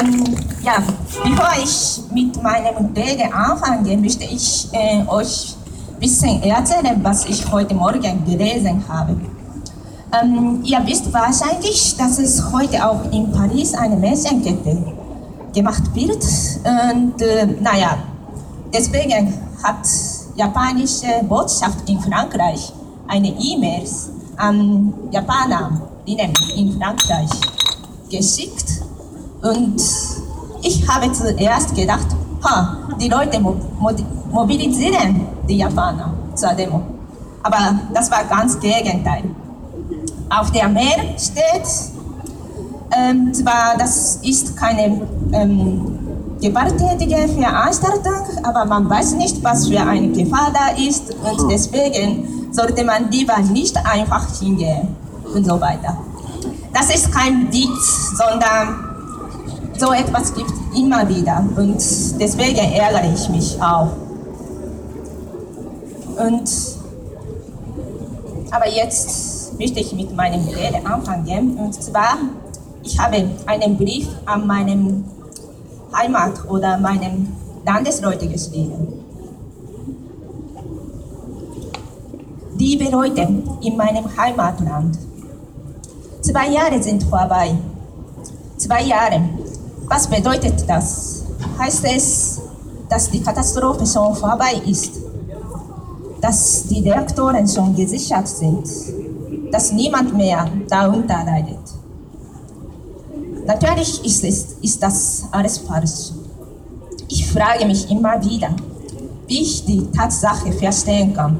Ähm, ja, bevor ich mit meinem Rede anfange, möchte ich äh, euch ein bisschen erzählen, was ich heute Morgen gelesen habe. Ähm, ihr wisst wahrscheinlich, dass es heute auch in Paris eine Märchenkette gemacht wird. Und äh, naja, deswegen hat japanische Botschaft in Frankreich eine E-Mail an Japanerinnen in Frankreich geschickt. Und ich habe zuerst gedacht, ha, die Leute mobilisieren die Japaner zur Demo. Aber das war ganz Gegenteil. Auf der Mail steht, ähm, zwar das ist keine ähm, gewalttätige Veranstaltung, aber man weiß nicht, was für eine Gefahr da ist und deswegen sollte man lieber nicht einfach hingehen und so weiter. Das ist kein Witz, sondern so etwas gibt immer wieder und deswegen ärgere ich mich auch. Und, aber jetzt möchte ich mit meinem Rede anfangen und zwar, ich habe einen Brief an meinem Heimat oder meinen Landesleute geschrieben. Liebe Leute in meinem Heimatland, zwei Jahre sind vorbei. Zwei Jahre. Was bedeutet das? Heißt es, dass die Katastrophe schon vorbei ist? Dass die Reaktoren schon gesichert sind? Dass niemand mehr darunter leidet? Natürlich ist, es, ist das alles falsch. Ich frage mich immer wieder, wie ich die Tatsache verstehen kann,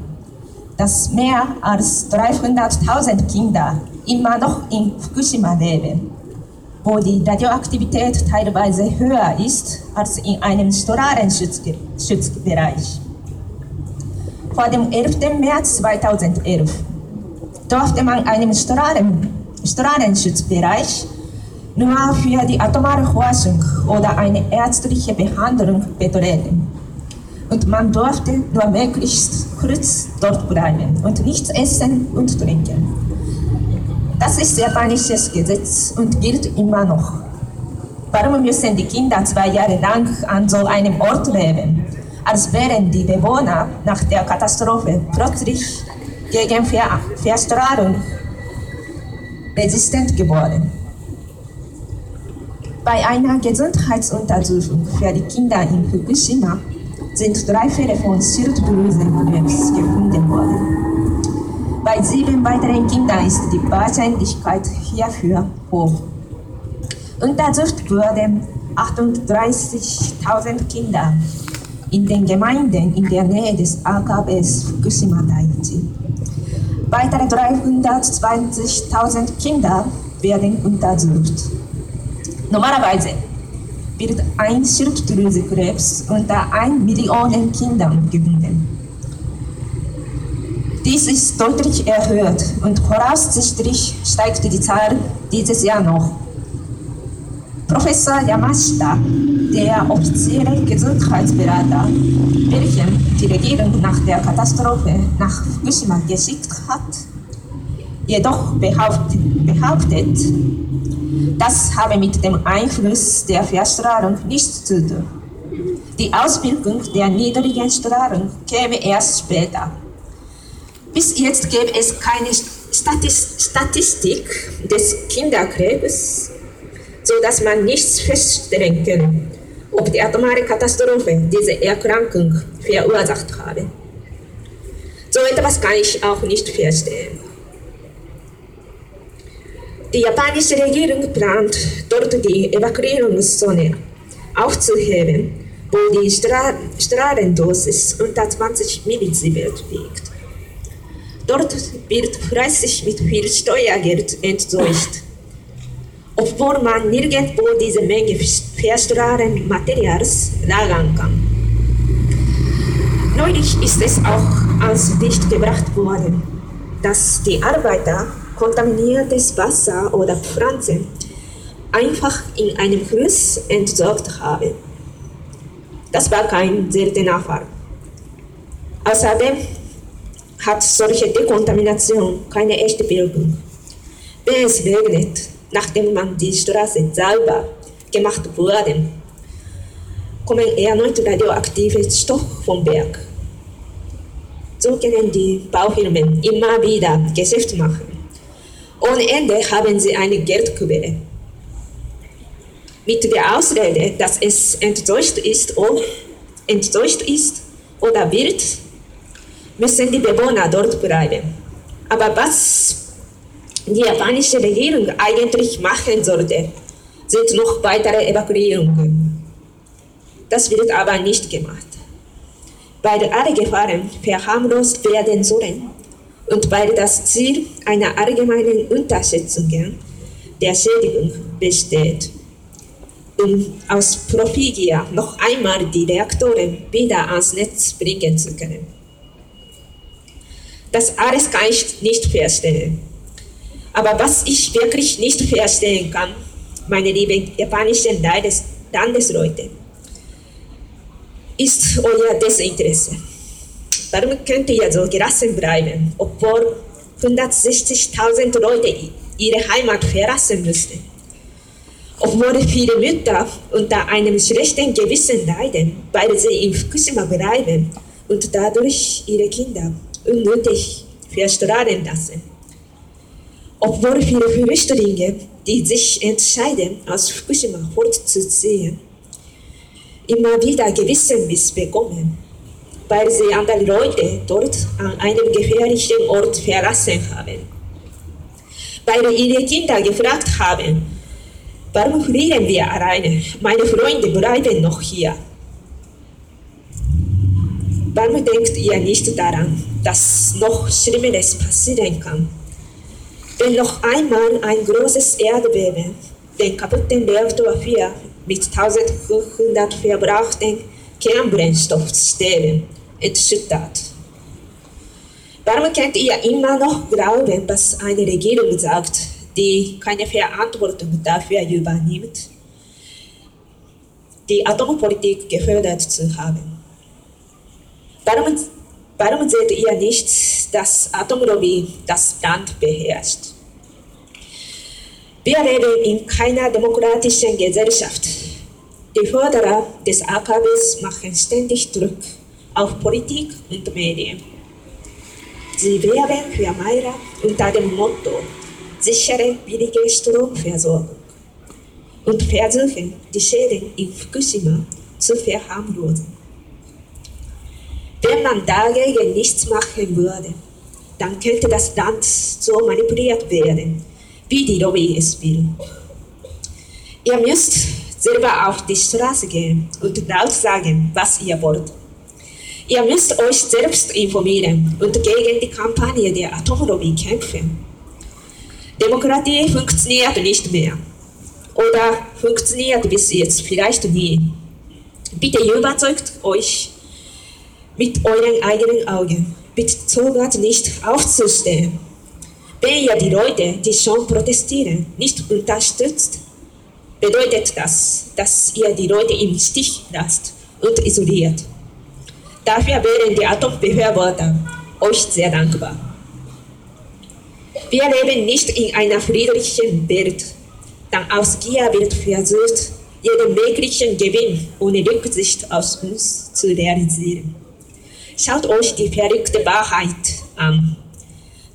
dass mehr als 300.000 Kinder immer noch in Fukushima leben, wo die Radioaktivität teilweise höher ist als in einem Strahlenschutzbereich. Vor dem 11. März 2011 durfte man einen Strahlen, Strahlenschutzbereich nur für die atomare Forschung oder eine ärztliche Behandlung betreten. Und man durfte nur möglichst kurz dort bleiben und nichts essen und trinken. Das ist japanisches Gesetz und gilt immer noch. Warum müssen die Kinder zwei Jahre lang an so einem Ort leben, als wären die Bewohner nach der Katastrophe plötzlich gegen Ver Verstrahlung resistent geworden? Bei einer Gesundheitsuntersuchung für die Kinder in Fukushima sind drei Fälle von Schilddrüsenkrebs gefunden worden. Bei sieben weiteren Kindern ist die Wahrscheinlichkeit hierfür hoch. Untersucht wurden 38.000 Kinder in den Gemeinden in der Nähe des AKBs Fukushima Daiichi. Weitere 320.000 Kinder werden untersucht. Normalerweise wird ein Schilddrüsenkrebs unter 1 Million Kindern gefunden. Dies ist deutlich erhöht und voraussichtlich steigt die Zahl dieses Jahr noch. Professor Yamashita, der offizielle Gesundheitsberater, welchen die Regierung nach der Katastrophe nach Fukushima geschickt hat, jedoch behauptet, behauptet das habe mit dem Einfluss der Verstrahlung nichts zu tun. Die Auswirkung der niedrigen Strahlung käme erst später. Bis jetzt gäbe es keine Statistik des Kinderkrebs, sodass man nichts feststellen kann, ob die atomare Katastrophe diese Erkrankung verursacht habe. So etwas kann ich auch nicht verstehen. Die japanische Regierung plant, dort die Evakuierungszone aufzuheben, wo die Stra Strahlendosis unter 20 Millisievert liegt. Dort wird fleißig mit viel Steuergeld entsorgt, obwohl man nirgendwo diese Menge verstrahlenden Materials lagern kann. Neulich ist es auch ans Licht gebracht worden, dass die Arbeiter kontaminiertes Wasser oder Pflanzen einfach in einem Fluss entsorgt habe. Das war kein seltener Fall. Außerdem hat solche Dekontamination keine echte Wirkung. Wenn es regnet, nachdem man die Straße sauber gemacht wurden, kommen erneut radioaktive Stoffe vom Berg. So können die Baufirmen immer wieder Geschäft machen. Ohne Ende haben sie eine Geldquelle. Mit der Ausrede, dass es enttäuscht ist, oder, enttäuscht ist oder wird, müssen die Bewohner dort bleiben. Aber was die japanische Regierung eigentlich machen sollte, sind noch weitere Evakuierungen. Das wird aber nicht gemacht. Weil alle Gefahren verharmlost werden sollen und weil das Ziel einer allgemeinen Unterschätzung der Schädigung besteht, um aus Profigier noch einmal die Reaktoren wieder ans Netz bringen zu können. Das alles kann ich nicht verstehen. Aber was ich wirklich nicht verstehen kann, meine lieben japanischen Landes Landesleute, ist euer Desinteresse. Warum könnt ihr so gelassen bleiben, obwohl 160.000 Leute ihre Heimat verlassen müssten? Obwohl viele Mütter unter einem schlechten Gewissen leiden, weil sie in Fukushima bleiben und dadurch ihre Kinder unnötig verstrahlen lassen. Obwohl viele Flüchtlinge, die sich entscheiden, aus Fukushima fortzuziehen, immer wieder Gewissensbiss bekommen, weil sie andere Leute dort an einem gefährlichen Ort verlassen haben. Weil ihre Kinder gefragt haben, warum fliehen wir alleine? Meine Freunde bleiben noch hier. Warum denkt ihr nicht daran, dass noch Schlimmeres passieren kann? Wenn noch einmal ein großes Erdbeben den kaputten Reaktor 4 mit 1500 verbrauchten Kernbrennstoffstellen entschüttert. Warum könnt ihr immer noch glauben, was eine Regierung sagt, die keine Verantwortung dafür übernimmt, die Atompolitik gefördert zu haben? Warum, warum seht ihr nicht, dass Atomlobby das Land beherrscht? Wir leben in keiner demokratischen Gesellschaft. Die Förderer des AKWs machen ständig Druck auf Politik und Medien. Sie werben für Meira unter dem Motto sichere, billige Stromversorgung und versuchen, die Schäden in Fukushima zu verharmlosen. Wenn man dagegen nichts machen würde, dann könnte das Land so manipuliert werden, wie die Lobby es will. Ihr müsst selber auf die Straße gehen und laut sagen, was ihr wollt. Ihr müsst euch selbst informieren und gegen die Kampagne der Atomlobby kämpfen. Demokratie funktioniert nicht mehr. Oder funktioniert bis jetzt vielleicht nie. Bitte überzeugt euch mit euren eigenen Augen. Bitte zögert nicht aufzustehen. Wenn ihr die Leute, die schon protestieren, nicht unterstützt, bedeutet das, dass ihr die Leute im Stich lasst und isoliert. Dafür wären die Atombefürworter euch sehr dankbar. Wir leben nicht in einer friedlichen Welt, dann aus Gier wird versucht, jeden möglichen Gewinn ohne Rücksicht aus uns zu realisieren. Schaut euch die verrückte Wahrheit an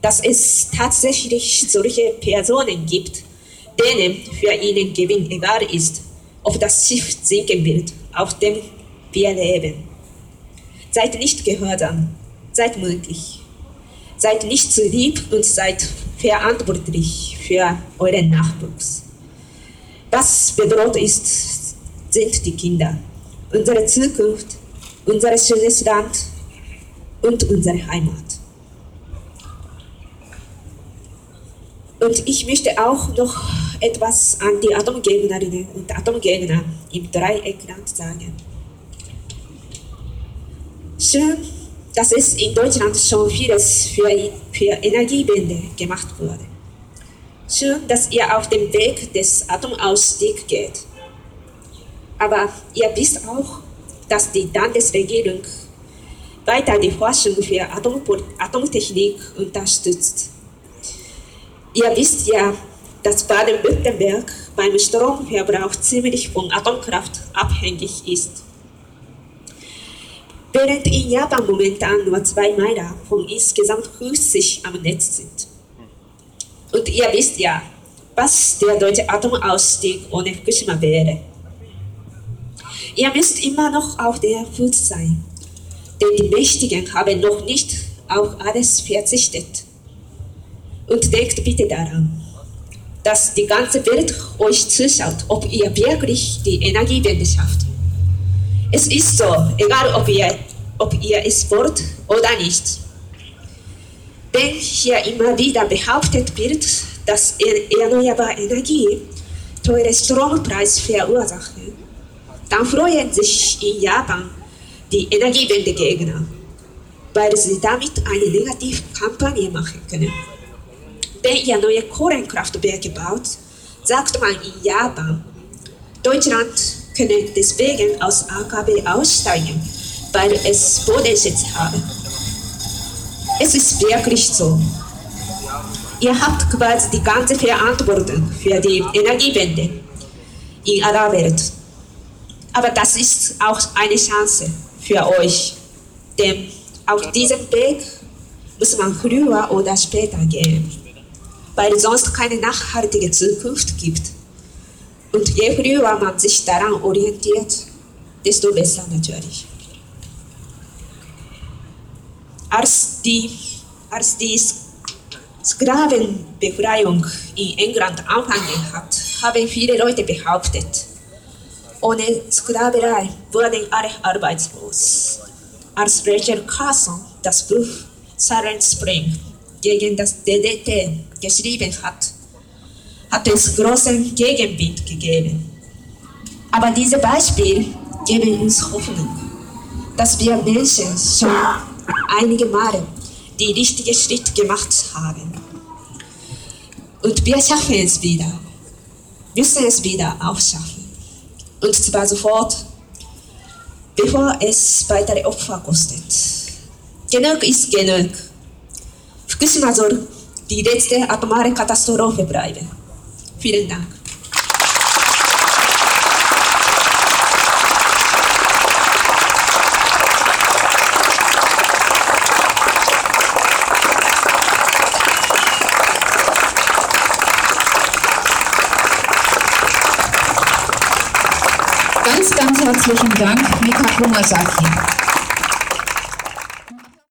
dass es tatsächlich solche Personen gibt, denen für ihren Gewinn egal ist, ob das Schiff sinken wird, auf dem wir leben. Seid nicht gehorsam, seid mutig, seid nicht zu lieb und seid verantwortlich für euren Nachwuchs. Was bedroht ist, sind die Kinder, unsere Zukunft, unser schönes Land und unsere Heimat. Und ich möchte auch noch etwas an die Atomgegnerinnen und Atomgegner im Dreieckland sagen. Schön, dass es in Deutschland schon vieles für, für Energiewende gemacht wurde. Schön, dass ihr auf dem Weg des Atomausstiegs geht. Aber ihr wisst auch, dass die Landesregierung weiter die Forschung für Atomtechnik unterstützt. Ihr wisst ja, dass Baden-Württemberg beim Stromverbrauch ziemlich von Atomkraft abhängig ist. Während in Japan momentan nur zwei Meiler von insgesamt 50 am Netz sind. Und ihr wisst ja, was der deutsche Atomausstieg ohne Fukushima wäre. Ihr müsst immer noch auf der Hut sein, denn die Mächtigen haben noch nicht auf alles verzichtet. Und denkt bitte daran, dass die ganze Welt euch zuschaut, ob ihr wirklich die Energiewende schafft. Es ist so, egal ob ihr, ob ihr es wollt oder nicht. Wenn hier immer wieder behauptet wird, dass erneuerbare Energie teure Strompreise verursachen, dann freuen sich in Japan die Energiewendegegner, weil sie damit eine Negativkampagne machen können. Wenn ihr neue Kohlenkraftwerke baut, sagt man in Japan, Deutschland könne deswegen aus AKW aussteigen, weil es Bodenschätze habe. Es ist wirklich so. Ihr habt quasi die ganze Verantwortung für die Energiewende in aller Welt. Aber das ist auch eine Chance für euch, denn auf diesem Weg muss man früher oder später gehen, weil es sonst keine nachhaltige Zukunft gibt. Und je früher man sich daran orientiert, desto besser natürlich. Als die, als die Sklavenbefreiung in England angefangen hat, haben viele Leute behauptet, ohne Sklaverei wurden alle arbeitslos. Als Rachel Carson das Buch Silent Spring gegen das DDT geschrieben hat, hat es großen Gegenwind gegeben. Aber diese Beispiele geben uns Hoffnung, dass wir Menschen schon einige Male die richtige Schritt gemacht haben. Und wir schaffen es wieder, müssen es wieder aufschaffen. Und zwar sofort, bevor es weitere Opfer kostet. Genug ist genug. Fukushima soll die letzte atomare Katastrophe bleiben. Vielen Dank. Ganz, herzlichen Dank, Mika Kumasaki.